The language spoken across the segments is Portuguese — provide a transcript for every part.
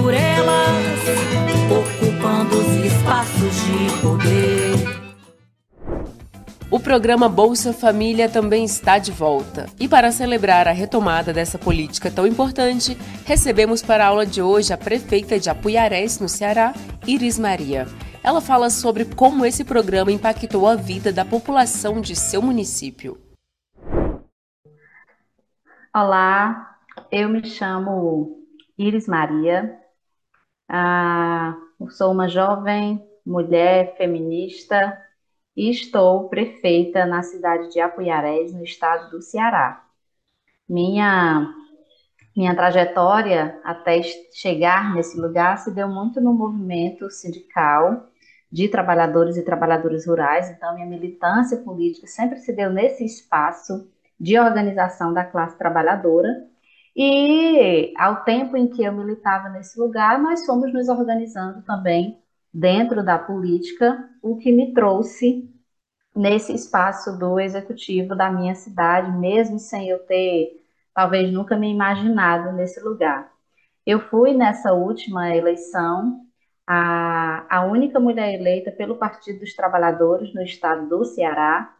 Por elas, ocupando os espaços de poder. O programa Bolsa Família também está de volta. E para celebrar a retomada dessa política tão importante, recebemos para a aula de hoje a prefeita de Apuiarés, no Ceará, Iris Maria. Ela fala sobre como esse programa impactou a vida da população de seu município. Olá, eu me chamo Iris Maria, ah, sou uma jovem mulher feminista e estou prefeita na cidade de Apuiarés, no estado do Ceará. Minha minha trajetória até chegar nesse lugar se deu muito no movimento sindical de trabalhadores e trabalhadoras rurais, então minha militância política sempre se deu nesse espaço de organização da classe trabalhadora. E ao tempo em que eu militava nesse lugar, nós fomos nos organizando também dentro da política, o que me trouxe nesse espaço do executivo da minha cidade, mesmo sem eu ter talvez nunca me imaginado nesse lugar. Eu fui nessa última eleição a, a única mulher eleita pelo Partido dos Trabalhadores no estado do Ceará,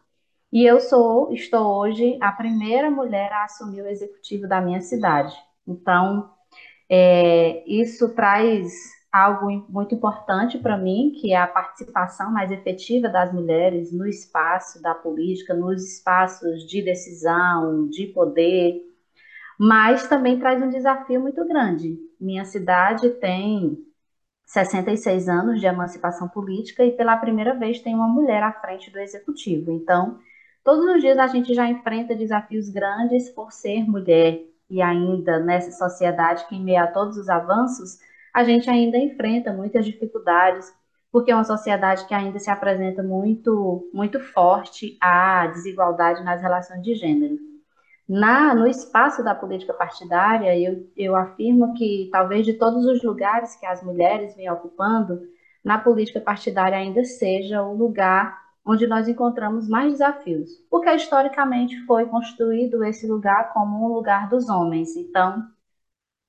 e eu sou, estou hoje a primeira mulher a assumir o executivo da minha cidade. Então, é, isso traz algo muito importante para mim, que é a participação mais efetiva das mulheres no espaço da política, nos espaços de decisão, de poder, mas também traz um desafio muito grande. Minha cidade tem 66 anos de emancipação política e pela primeira vez tem uma mulher à frente do executivo. Então, todos os dias a gente já enfrenta desafios grandes por ser mulher e ainda nessa sociedade que em meio a todos os avanços a gente ainda enfrenta muitas dificuldades, porque é uma sociedade que ainda se apresenta muito, muito forte à desigualdade nas relações de gênero. Na, no espaço da política partidária, eu, eu afirmo que talvez de todos os lugares que as mulheres vêm ocupando, na política partidária ainda seja o lugar onde nós encontramos mais desafios, porque historicamente foi construído esse lugar como um lugar dos homens. Então,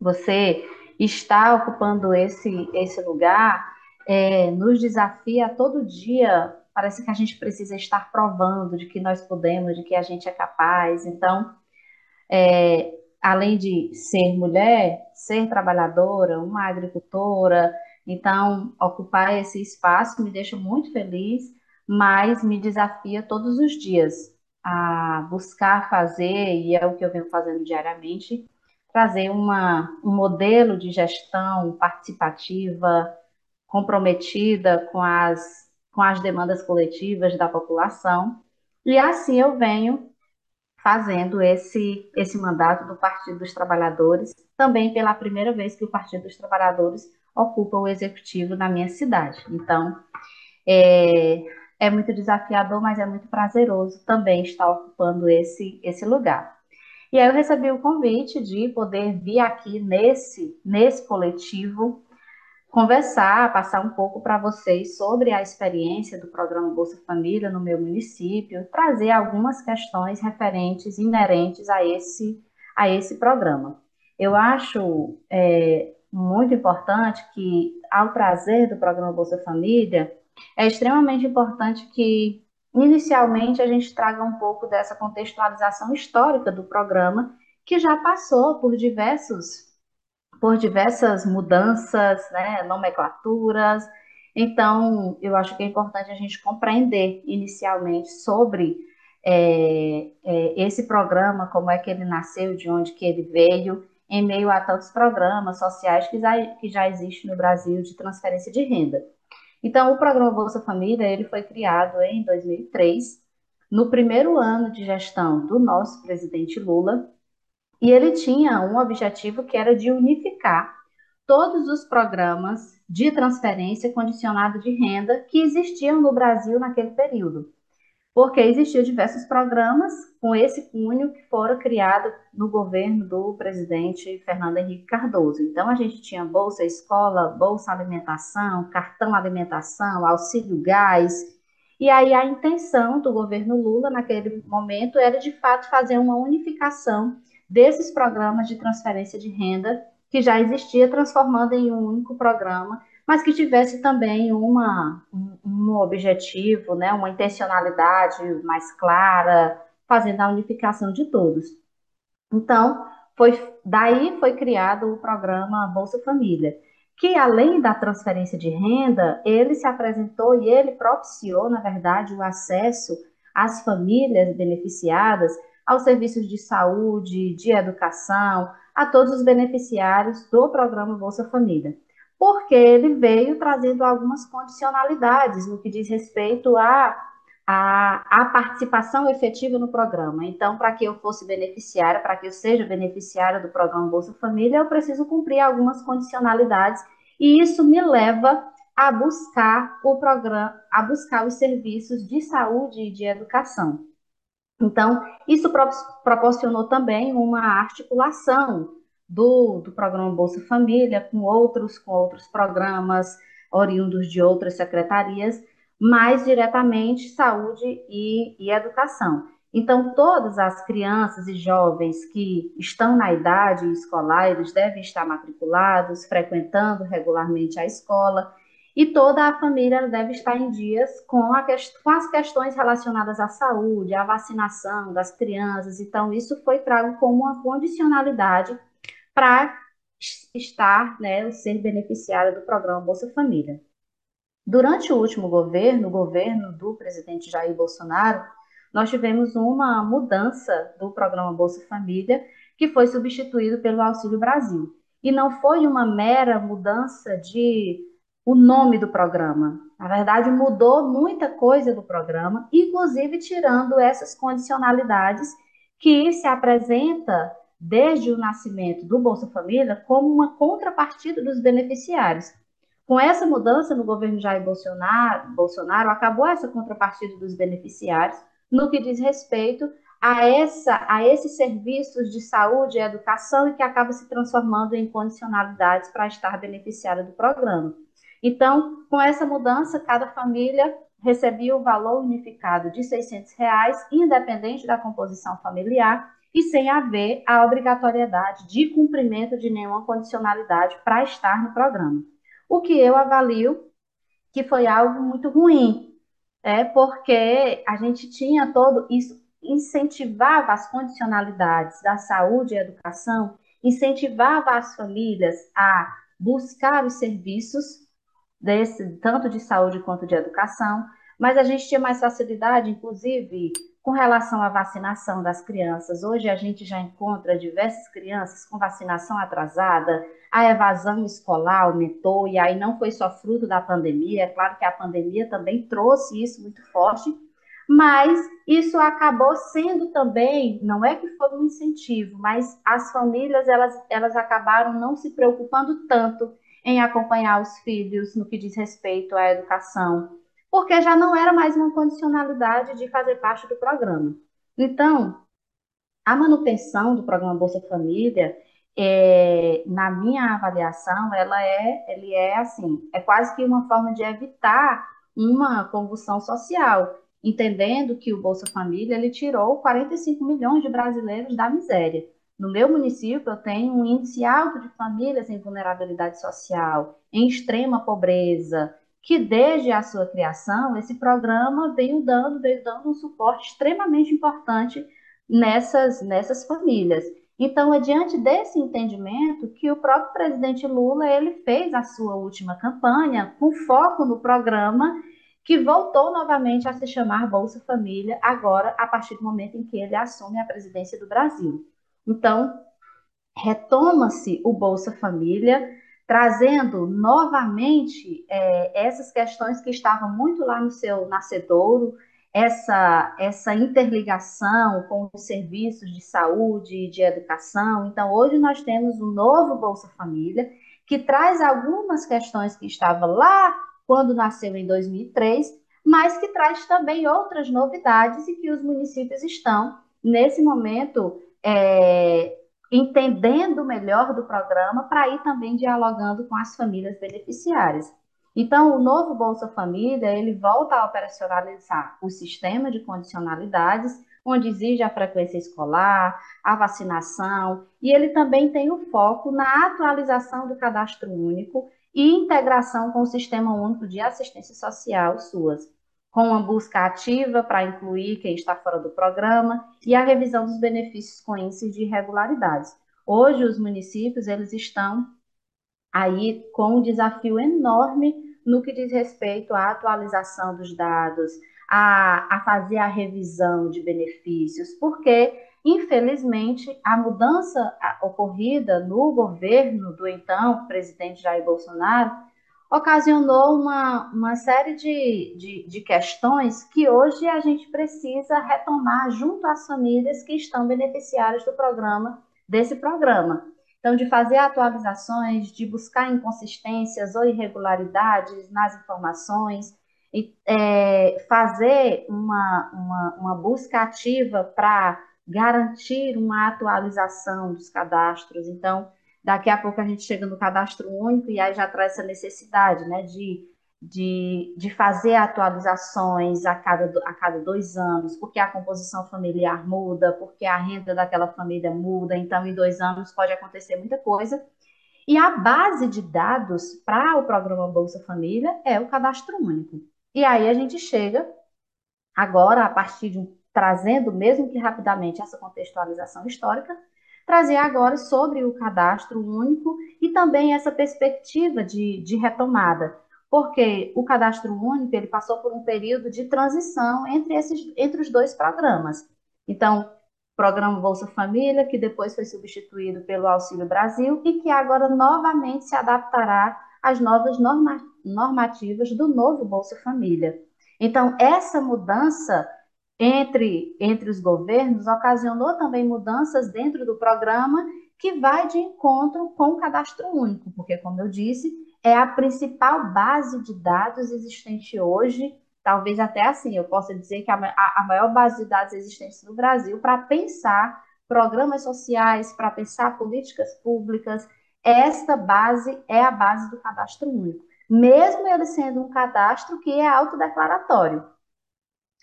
você está ocupando esse, esse lugar é, nos desafia todo dia. Parece que a gente precisa estar provando de que nós podemos, de que a gente é capaz. Então, é, além de ser mulher, ser trabalhadora, uma agricultora, então ocupar esse espaço me deixa muito feliz, mas me desafia todos os dias a buscar fazer, e é o que eu venho fazendo diariamente, trazer uma, um modelo de gestão participativa, comprometida com as, com as demandas coletivas da população. E assim eu venho fazendo esse, esse mandato do Partido dos Trabalhadores, também pela primeira vez que o Partido dos Trabalhadores ocupa o executivo na minha cidade. Então, é, é muito desafiador, mas é muito prazeroso também estar ocupando esse, esse lugar. E aí eu recebi o convite de poder vir aqui nesse, nesse coletivo conversar, passar um pouco para vocês sobre a experiência do programa Bolsa Família no meu município, trazer algumas questões referentes, inerentes a esse, a esse programa. Eu acho é, muito importante que, ao trazer do programa Bolsa Família, é extremamente importante que inicialmente a gente traga um pouco dessa contextualização histórica do programa, que já passou por diversos por diversas mudanças, né, nomenclaturas. Então, eu acho que é importante a gente compreender inicialmente sobre é, é, esse programa, como é que ele nasceu, de onde que ele veio, em meio a tantos programas sociais que já, que já existem no Brasil de transferência de renda. Então, o programa Bolsa Família ele foi criado em 2003, no primeiro ano de gestão do nosso presidente Lula, e ele tinha um objetivo que era de unificar todos os programas de transferência condicionada de renda que existiam no Brasil naquele período porque existiam diversos programas com esse cunho que foram criados no governo do presidente Fernando Henrique Cardoso. Então, a gente tinha Bolsa Escola, Bolsa Alimentação, Cartão Alimentação, Auxílio Gás. E aí, a intenção do governo Lula, naquele momento, era de fato fazer uma unificação desses programas de transferência de renda que já existia, transformando em um único programa mas que tivesse também uma, um, objetivo, né, uma intencionalidade mais clara, fazendo a unificação de todos. Então, foi, daí foi criado o programa Bolsa Família, que além da transferência de renda, ele se apresentou e ele propiciou, na verdade, o acesso às famílias beneficiadas aos serviços de saúde, de educação, a todos os beneficiários do programa Bolsa Família porque ele veio trazendo algumas condicionalidades no que diz respeito à a, participação efetiva no programa. Então, para que eu fosse beneficiária, para que eu seja beneficiária do programa Bolsa Família, eu preciso cumprir algumas condicionalidades e isso me leva a buscar o programa, a buscar os serviços de saúde e de educação. Então, isso proporcionou também uma articulação do, do programa Bolsa Família com outros, com outros programas oriundos de outras secretarias, mais diretamente saúde e, e educação. Então, todas as crianças e jovens que estão na idade escolar, eles devem estar matriculados, frequentando regularmente a escola, e toda a família deve estar em dias com, a, com as questões relacionadas à saúde, à vacinação das crianças. Então, isso foi trago como uma condicionalidade para estar, né, ser beneficiária do programa Bolsa Família. Durante o último governo, o governo do presidente Jair Bolsonaro, nós tivemos uma mudança do programa Bolsa Família, que foi substituído pelo Auxílio Brasil. E não foi uma mera mudança de o nome do programa. Na verdade, mudou muita coisa do programa, inclusive tirando essas condicionalidades que se apresenta desde o nascimento do Bolsa Família como uma contrapartida dos beneficiários. Com essa mudança no governo Jair Bolsonaro, Bolsonaro acabou essa contrapartida dos beneficiários no que diz respeito a, essa, a esses serviços de saúde e educação e que acaba se transformando em condicionalidades para estar beneficiária do programa. Então, com essa mudança, cada família recebia o valor unificado de 600 reais, independente da composição familiar, e sem haver a obrigatoriedade de cumprimento de nenhuma condicionalidade para estar no programa. O que eu avalio que foi algo muito ruim, é porque a gente tinha todo isso, incentivava as condicionalidades da saúde e educação, incentivava as famílias a buscar os serviços desse, tanto de saúde quanto de educação, mas a gente tinha mais facilidade, inclusive, com relação à vacinação das crianças, hoje a gente já encontra diversas crianças com vacinação atrasada, a evasão escolar aumentou, e aí não foi só fruto da pandemia, é claro que a pandemia também trouxe isso muito forte, mas isso acabou sendo também, não é que foi um incentivo, mas as famílias elas, elas acabaram não se preocupando tanto em acompanhar os filhos no que diz respeito à educação, porque já não era mais uma condicionalidade de fazer parte do programa. Então, a manutenção do programa Bolsa Família, é, na minha avaliação, ela é, ele é assim, é quase que uma forma de evitar uma convulsão social, entendendo que o Bolsa Família ele tirou 45 milhões de brasileiros da miséria. No meu município, eu tenho um índice alto de famílias em vulnerabilidade social, em extrema pobreza, que desde a sua criação, esse programa veio dando, veio dando um suporte extremamente importante nessas, nessas famílias. Então, é diante desse entendimento que o próprio presidente Lula ele fez a sua última campanha com foco no programa que voltou novamente a se chamar Bolsa Família, agora a partir do momento em que ele assume a presidência do Brasil. Então, retoma-se o Bolsa Família, trazendo novamente é, essas questões que estavam muito lá no seu nascedouro, essa, essa interligação com os serviços de saúde e de educação. Então, hoje nós temos um novo Bolsa Família, que traz algumas questões que estavam lá quando nasceu em 2003, mas que traz também outras novidades e que os municípios estão, nesse momento, é, entendendo melhor do programa para ir também dialogando com as famílias beneficiárias. Então, o novo Bolsa Família, ele volta a operacionalizar o sistema de condicionalidades, onde exige a frequência escolar, a vacinação, e ele também tem o foco na atualização do cadastro único e integração com o Sistema Único de Assistência Social, SUAS, com uma busca ativa para incluir quem está fora do programa e a revisão dos benefícios com índice de irregularidades. Hoje, os municípios eles estão aí com um desafio enorme no que diz respeito à atualização dos dados, a, a fazer a revisão de benefícios, porque, infelizmente, a mudança ocorrida no governo do então presidente Jair Bolsonaro ocasionou uma, uma série de, de, de, questões que hoje a gente precisa retomar junto às famílias que estão beneficiárias do programa, desse programa. Então, de fazer atualizações, de buscar inconsistências ou irregularidades nas informações, e é, fazer uma, uma, uma busca ativa para garantir uma atualização dos cadastros. Então, daqui a pouco a gente chega no cadastro único e aí já traz essa necessidade né, de, de, de fazer atualizações a cada, a cada dois anos, porque a composição familiar muda, porque a renda daquela família muda, então em dois anos pode acontecer muita coisa. E a base de dados para o programa Bolsa Família é o cadastro único. E aí a gente chega agora, a partir de um, trazendo, mesmo que rapidamente, essa contextualização histórica, trazer agora sobre o cadastro único e também essa perspectiva de, de retomada porque o cadastro único ele passou por um período de transição entre esses entre os dois programas. Então, programa Bolsa Família, que depois foi substituído pelo Auxílio Brasil e que agora novamente se adaptará às novas norma, normativas do novo Bolsa Família. Então, essa mudança entre, entre os governos ocasionou também mudanças dentro do programa que vai de encontro com o cadastro único, porque, como eu disse, é a principal base de dados existente hoje, talvez até assim, eu possa dizer que a, a maior base de dados existente no Brasil para pensar programas sociais, para pensar políticas públicas, esta base é a base do cadastro único, mesmo ele sendo um cadastro que é autodeclaratório.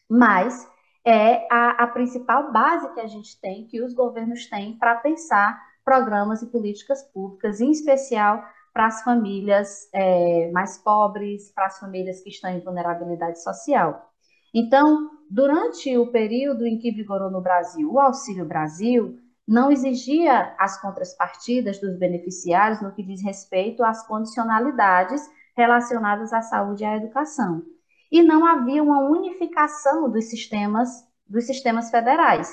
Mas é a, a principal base que a gente tem, que os governos têm para pensar programas e políticas públicas, em especial para as famílias é, mais pobres, para as famílias que estão em vulnerabilidade social. Então, durante o período em que vigorou no Brasil o Auxílio Brasil, não exigia as contrapartidas dos beneficiários no que diz respeito às condicionalidades relacionadas à saúde e à educação. E não havia uma unificação dos sistemas dos sistemas federais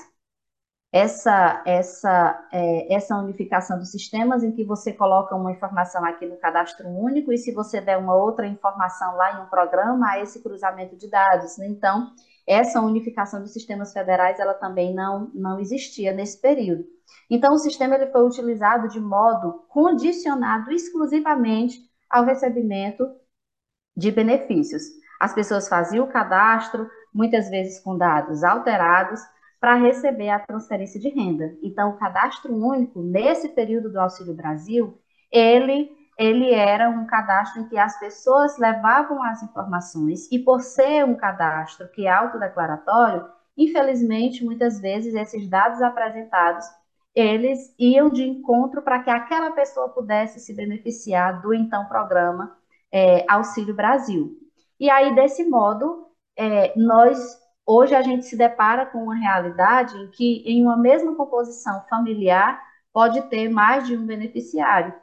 essa, essa, é, essa unificação dos sistemas em que você coloca uma informação aqui no cadastro único e se você der uma outra informação lá em um programa, há esse cruzamento de dados. Então, essa unificação dos sistemas federais, ela também não, não existia nesse período. Então, o sistema ele foi utilizado de modo condicionado exclusivamente ao recebimento de benefícios. As pessoas faziam o cadastro, muitas vezes com dados alterados, para receber a transferência de renda. Então, o cadastro único, nesse período do Auxílio Brasil, ele, ele era um cadastro em que as pessoas levavam as informações, e por ser um cadastro que é autodeclaratório, infelizmente, muitas vezes, esses dados apresentados, eles iam de encontro para que aquela pessoa pudesse se beneficiar do então programa é, Auxílio Brasil. E aí, desse modo, é, nós hoje a gente se depara com uma realidade em que em uma mesma composição familiar pode ter mais de um beneficiário.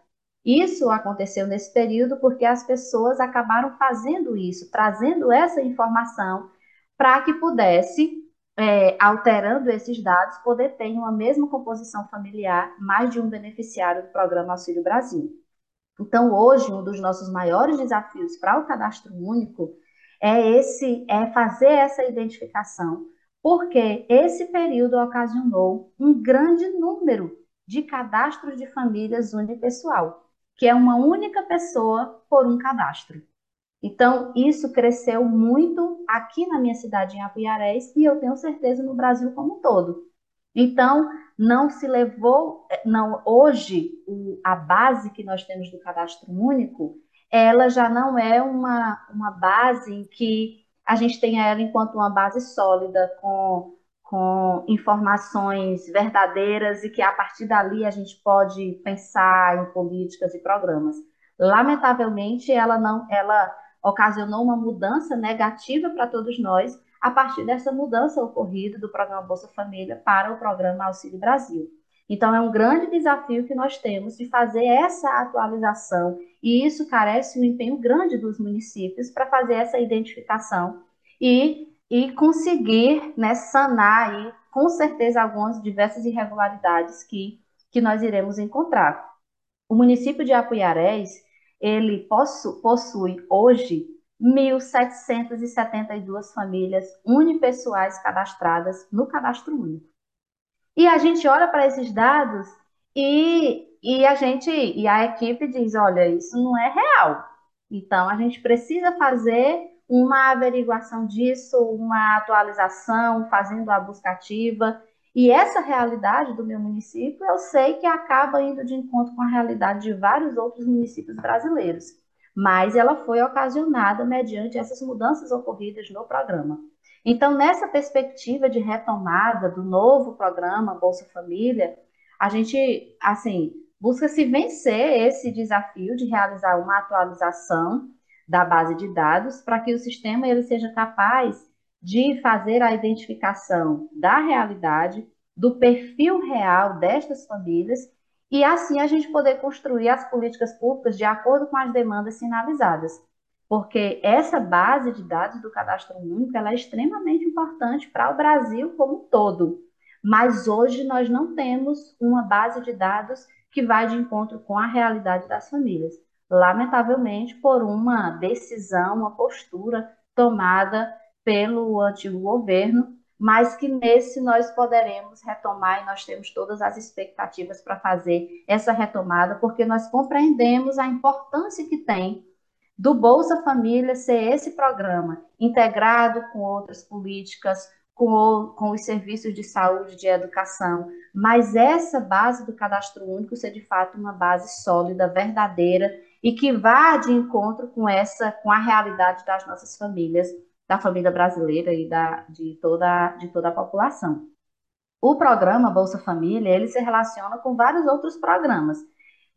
Isso aconteceu nesse período porque as pessoas acabaram fazendo isso, trazendo essa informação para que pudesse, é, alterando esses dados, poder ter uma mesma composição familiar mais de um beneficiário do programa Auxílio Brasil. Então, hoje, um dos nossos maiores desafios para o cadastro único é esse, é fazer essa identificação, porque esse período ocasionou um grande número de cadastros de famílias unipessoal, que é uma única pessoa por um cadastro. Então, isso cresceu muito aqui na minha cidade, em Apuiarés, e eu tenho certeza no Brasil como um todo. Então, não se levou, não, hoje, a base que nós temos do cadastro único, ela já não é uma, uma base em que a gente tenha ela enquanto uma base sólida, com, com informações verdadeiras e que a partir dali a gente pode pensar em políticas e programas. Lamentavelmente, ela não, ela ocasionou uma mudança negativa para todos nós, a partir dessa mudança ocorrida do programa Bolsa Família para o programa Auxílio Brasil. Então, é um grande desafio que nós temos de fazer essa atualização, e isso carece um empenho grande dos municípios para fazer essa identificação e, e conseguir né, sanar aí, com certeza algumas diversas irregularidades que, que nós iremos encontrar. O município de Apuiarés, ele possu, possui hoje 1.772 famílias unipessoais cadastradas no cadastro único. E a gente olha para esses dados e, e a gente e a equipe diz, olha, isso não é real. Então a gente precisa fazer uma averiguação disso, uma atualização, fazendo a busca ativa. E essa realidade do meu município, eu sei que acaba indo de encontro com a realidade de vários outros municípios brasileiros mas ela foi ocasionada mediante essas mudanças ocorridas no programa. Então, nessa perspectiva de retomada do novo programa Bolsa Família, a gente, assim, busca se vencer esse desafio de realizar uma atualização da base de dados para que o sistema ele seja capaz de fazer a identificação da realidade, do perfil real destas famílias e assim a gente poder construir as políticas públicas de acordo com as demandas sinalizadas. Porque essa base de dados do cadastro único é extremamente importante para o Brasil como um todo. Mas hoje nós não temos uma base de dados que vai de encontro com a realidade das famílias. Lamentavelmente, por uma decisão, uma postura tomada pelo antigo governo, mas que nesse nós poderemos retomar e nós temos todas as expectativas para fazer essa retomada, porque nós compreendemos a importância que tem do Bolsa Família ser esse programa integrado com outras políticas, com, com os serviços de saúde, de educação, mas essa base do cadastro único ser de fato uma base sólida, verdadeira e que vá de encontro com essa, com a realidade das nossas famílias da família brasileira e da, de, toda, de toda a população. O programa Bolsa Família, ele se relaciona com vários outros programas.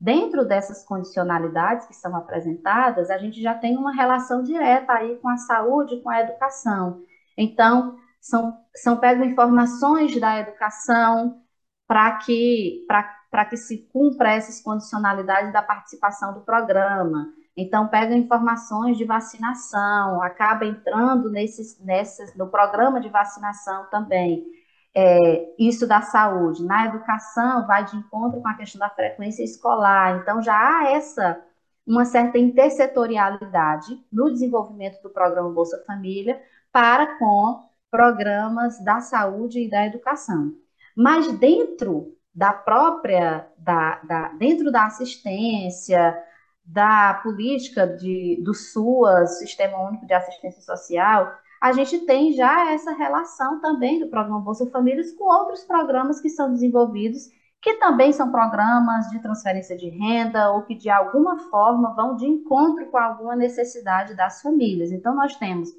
Dentro dessas condicionalidades que são apresentadas, a gente já tem uma relação direta aí com a saúde, com a educação. Então, são, são pego informações da educação para que, que se cumpra essas condicionalidades da participação do programa. Então, pega informações de vacinação, acaba entrando nesses, nessas, no programa de vacinação também. É, isso da saúde. Na educação, vai de encontro com a questão da frequência escolar. Então, já há essa uma certa intersetorialidade no desenvolvimento do programa Bolsa Família para com programas da saúde e da educação. Mas dentro da própria, da, da, dentro da assistência, da política de, do SUAS, Sistema Único de Assistência Social, a gente tem já essa relação também do programa Bolsa Famílias com outros programas que são desenvolvidos, que também são programas de transferência de renda ou que de alguma forma vão de encontro com alguma necessidade das famílias. Então, nós temos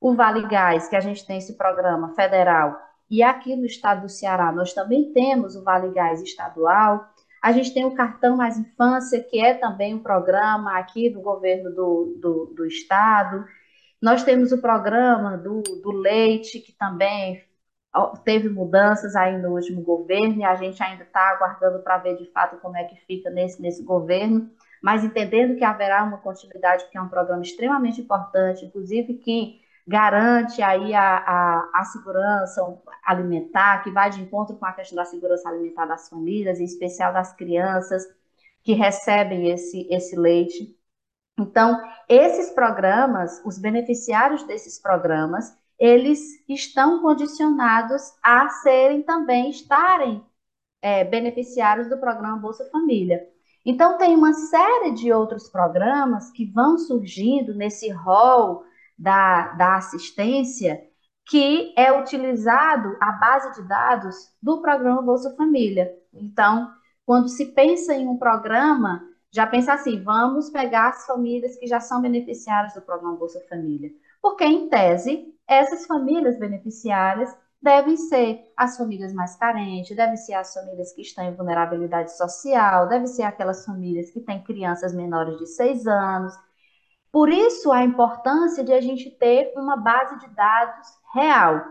o Vale Gás, que a gente tem esse programa federal, e aqui no estado do Ceará nós também temos o Vale Gás estadual, A gente tem o Cartão Mais Infância, que é também um programa aqui do governo do, do, do estado. Nós temos o programa do, do leite, que também teve mudanças aí no último governo, e a gente ainda está aguardando para ver de fato como é que fica nesse, nesse governo, mas entendendo que haverá uma continuidade, porque é um programa extremamente importante, inclusive que garante aí a, a, a, segurança alimentar, que vai de encontro com a questão da segurança alimentar das famílias, em especial das crianças que recebem esse, esse leite. Então, esses programas, os beneficiários desses programas, eles estão condicionados a serem também, estarem é, beneficiários do programa Bolsa Família. Então, tem uma série de outros programas que vão surgindo nesse rol da, da assistência, que é utilizado a base de dados do programa Bolsa Família. Então, quando se pensa em um programa, já pensa assim: vamos pegar as famílias que já são beneficiárias do programa Bolsa Família. Porque, em tese, essas famílias beneficiárias devem ser as famílias mais carentes, devem ser as famílias que estão em vulnerabilidade social, devem ser aquelas famílias que têm crianças menores de seis anos, por isso, a importância de a gente ter uma base de dados real,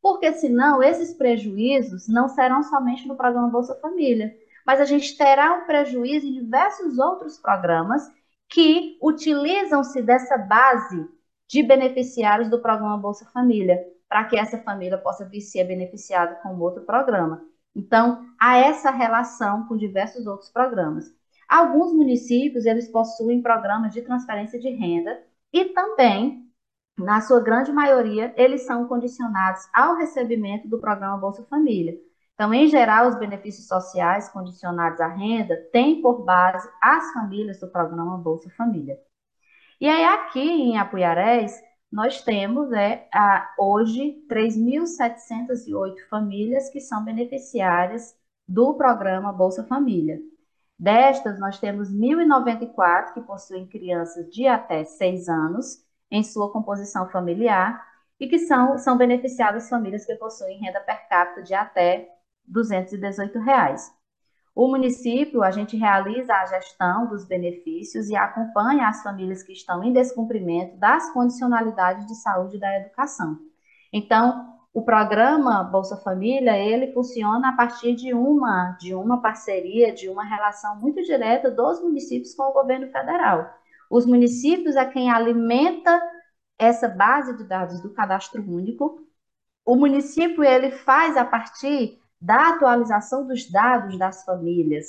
porque senão esses prejuízos não serão somente no programa Bolsa Família, mas a gente terá um prejuízo em diversos outros programas que utilizam-se dessa base de beneficiários do programa Bolsa Família, para que essa família possa vir ser beneficiada com outro programa. Então, há essa relação com diversos outros programas. Alguns municípios, eles possuem programas de transferência de renda e também, na sua grande maioria, eles são condicionados ao recebimento do programa Bolsa Família. Então, em geral, os benefícios sociais condicionados à renda têm por base as famílias do programa Bolsa Família. E aí, aqui em Apuiarés, nós temos é, a, hoje 3.708 famílias que são beneficiárias do programa Bolsa Família. Destas, nós temos 1.094 que possuem crianças de até 6 anos em sua composição familiar e que são, são beneficiadas famílias que possuem renda per capita de até 218 reais. O município, a gente realiza a gestão dos benefícios e acompanha as famílias que estão em descumprimento das condicionalidades de saúde da educação. Então, o programa Bolsa Família, ele funciona a partir de uma, de uma parceria, de uma relação muito direta dos municípios com o governo federal. Os municípios é quem alimenta essa base de dados do cadastro único. O município ele faz a partir da atualização dos dados das famílias.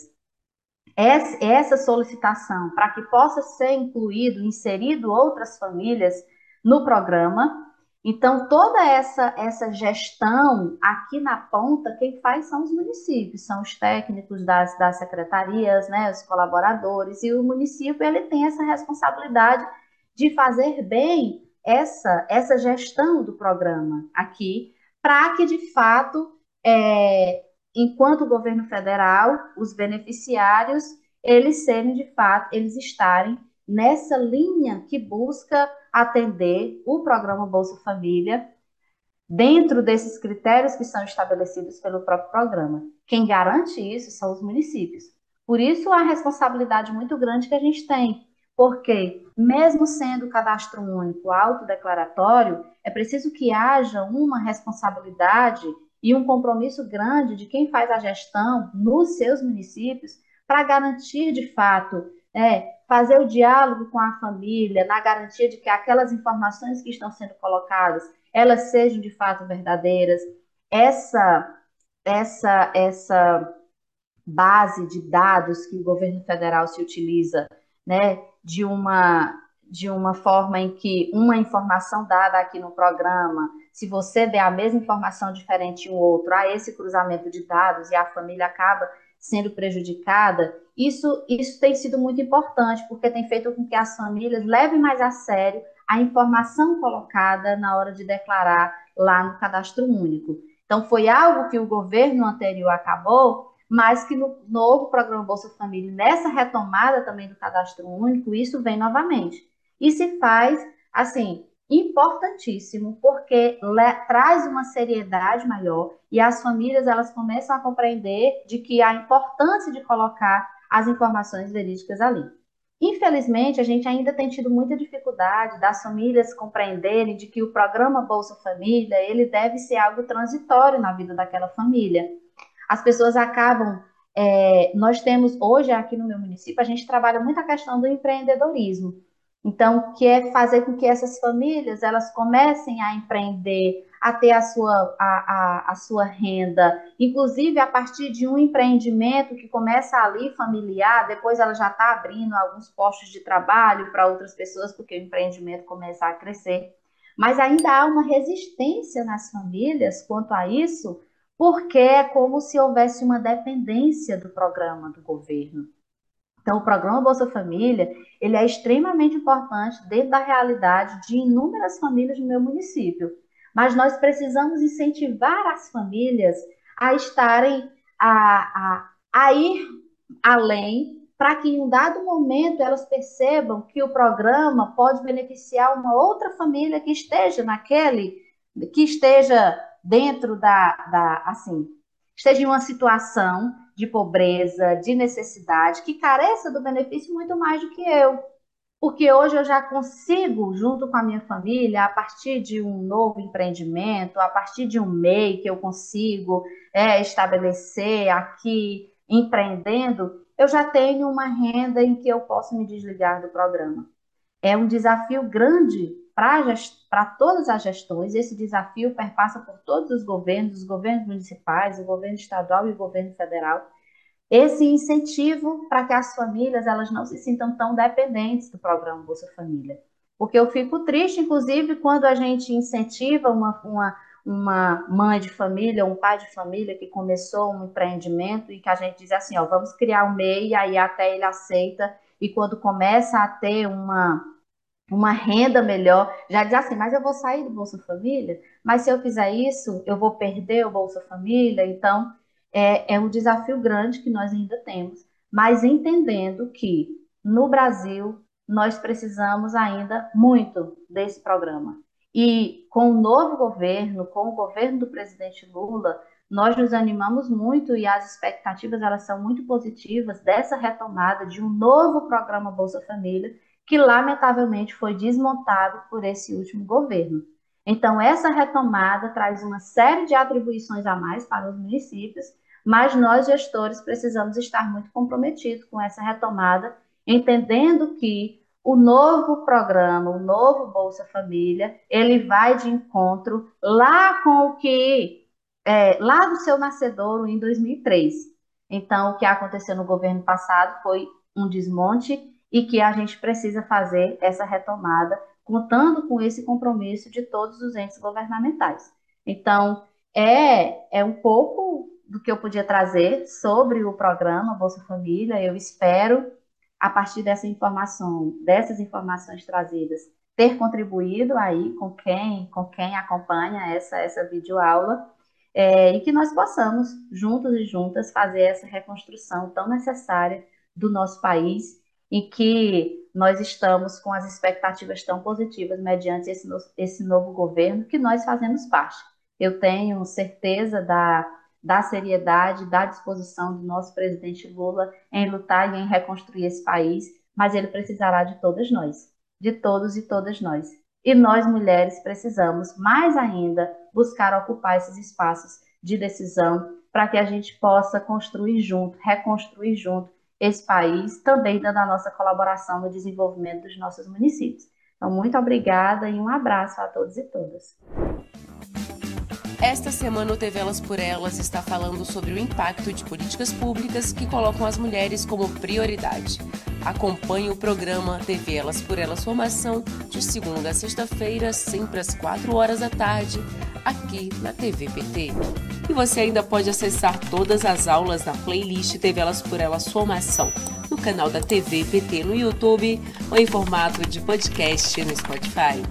Essa solicitação para que possa ser incluído, inserido outras famílias no programa, então, toda essa, essa gestão aqui na ponta, quem faz são os municípios, são os técnicos das, das secretarias, né, os colaboradores, e o município ele tem essa responsabilidade de fazer bem essa, essa gestão do programa aqui, para que, de fato, é, enquanto governo federal, os beneficiários, eles serem, de fato, eles estarem nessa linha que busca atender o programa Bolsa Família dentro desses critérios que são estabelecidos pelo próprio programa. Quem garante isso são os municípios. Por isso, a responsabilidade muito grande que a gente tem, porque, mesmo sendo cadastro único autodeclaratório, é preciso que haja uma responsabilidade e um compromisso grande de quem faz a gestão nos seus municípios para garantir, de fato, é, fazer o diálogo com a família, na garantia de que aquelas informações que estão sendo colocadas, elas sejam de fato verdadeiras. Essa, essa, essa base de dados que o governo federal se utiliza, né, de uma de uma forma em que uma informação dada aqui no programa, se você der a mesma informação diferente em outro, há esse cruzamento de dados e a família acaba sendo prejudicada, isso, isso tem sido muito importante, porque tem feito com que as famílias levem mais a sério a informação colocada na hora de declarar lá no cadastro único. Então, foi algo que o governo anterior acabou, mas que no novo programa Bolsa Família, nessa retomada também do cadastro único, isso vem novamente. E se faz, assim, importantíssimo, porque traz uma seriedade maior e as famílias elas começam a compreender de que a importância de colocar as informações verídicas ali. Infelizmente, a gente ainda tem tido muita dificuldade das famílias compreenderem de que o programa Bolsa Família, ele deve ser algo transitório na vida daquela família. As pessoas acabam é, nós temos hoje aqui no meu município, a gente trabalha muito a questão do empreendedorismo. Então, que é fazer com que essas famílias elas comecem a empreender, a ter a sua, a, a, a sua renda, inclusive a partir de um empreendimento que começa ali familiar, depois ela já está abrindo alguns postos de trabalho para outras pessoas, porque o empreendimento começa a crescer. Mas ainda há uma resistência nas famílias quanto a isso, porque é como se houvesse uma dependência do programa do governo. Então, o programa Bolsa Família, ele é extremamente importante dentro da realidade de inúmeras famílias no meu município. Mas nós precisamos incentivar as famílias a estarem, a, a, a ir além, para que em um dado momento elas percebam que o programa pode beneficiar uma outra família que esteja naquele, que esteja dentro da, da assim, esteja em uma situação de pobreza, de necessidade, que careça do benefício muito mais do que eu. Porque hoje eu já consigo, junto com a minha família, a partir de um novo empreendimento, a partir de um MEI que eu consigo é, estabelecer aqui, empreendendo, eu já tenho uma renda em que eu posso me desligar do programa. É um desafio grande para todas as gestões. Esse desafio perpassa por todos os governos, os governos municipais, o governo estadual e o governo federal. Esse incentivo para que as famílias elas não se sintam tão dependentes do programa Bolsa Família. Porque eu fico triste, inclusive, quando a gente incentiva uma, uma, uma mãe de família, um pai de família que começou um empreendimento e que a gente diz assim, ó, vamos criar um MEI, aí até ele aceita, e quando começa a ter uma, uma renda melhor, já diz assim, mas eu vou sair do Bolsa Família, mas se eu fizer isso, eu vou perder o Bolsa Família, então é, é um desafio grande que nós ainda temos, mas entendendo que no Brasil nós precisamos ainda muito desse programa. E com o novo governo, com o governo do presidente Lula, nós nos animamos muito e as expectativas elas são muito positivas dessa retomada de um novo programa Bolsa Família, que lamentavelmente foi desmontado por esse último governo. Então, essa retomada traz uma série de atribuições a mais para os municípios, mas nós, gestores, precisamos estar muito comprometidos com essa retomada, entendendo que o novo programa, o novo Bolsa Família, ele vai de encontro lá com o que, é, lá do seu nascedouro em 2003. Então, o que aconteceu no governo passado foi um desmonte e que a gente precisa fazer essa retomada, contando com esse compromisso de todos os entes governamentais. Então, é, é um pouco do que eu podia trazer sobre o programa Bolsa Família. Eu espero, a partir dessa informação, dessas informações trazidas, ter contribuído aí com quem, com quem acompanha essa, essa videoaula é, e que nós possamos, juntos e juntas, fazer essa reconstrução tão necessária do nosso país em que nós estamos com as expectativas tão positivas mediante esse, no, esse novo governo que nós fazemos parte. Eu tenho certeza da, da seriedade, da disposição do nosso presidente Lula em lutar e em reconstruir esse país, mas ele precisará de todas nós, de todos e todas nós. E nós, mulheres, precisamos, mais ainda, buscar ocupar esses espaços de decisão para que a gente possa construir junto, reconstruir junto esse país, também dando a nossa colaboração no desenvolvimento dos nossos municípios. Então, muito obrigada e um abraço a todos e todas. Esta semana o TV Elas por Elas está falando sobre o impacto de políticas públicas que colocam as mulheres como prioridade. Acompanhe o programa TV Elas por Elas Formação de segunda a sexta-feira, sempre às 4 horas da tarde, aqui na TV PT. E você ainda pode acessar todas as aulas da playlist TV Elas por Elas Formação no canal da TV PT no YouTube ou em formato de podcast no Spotify.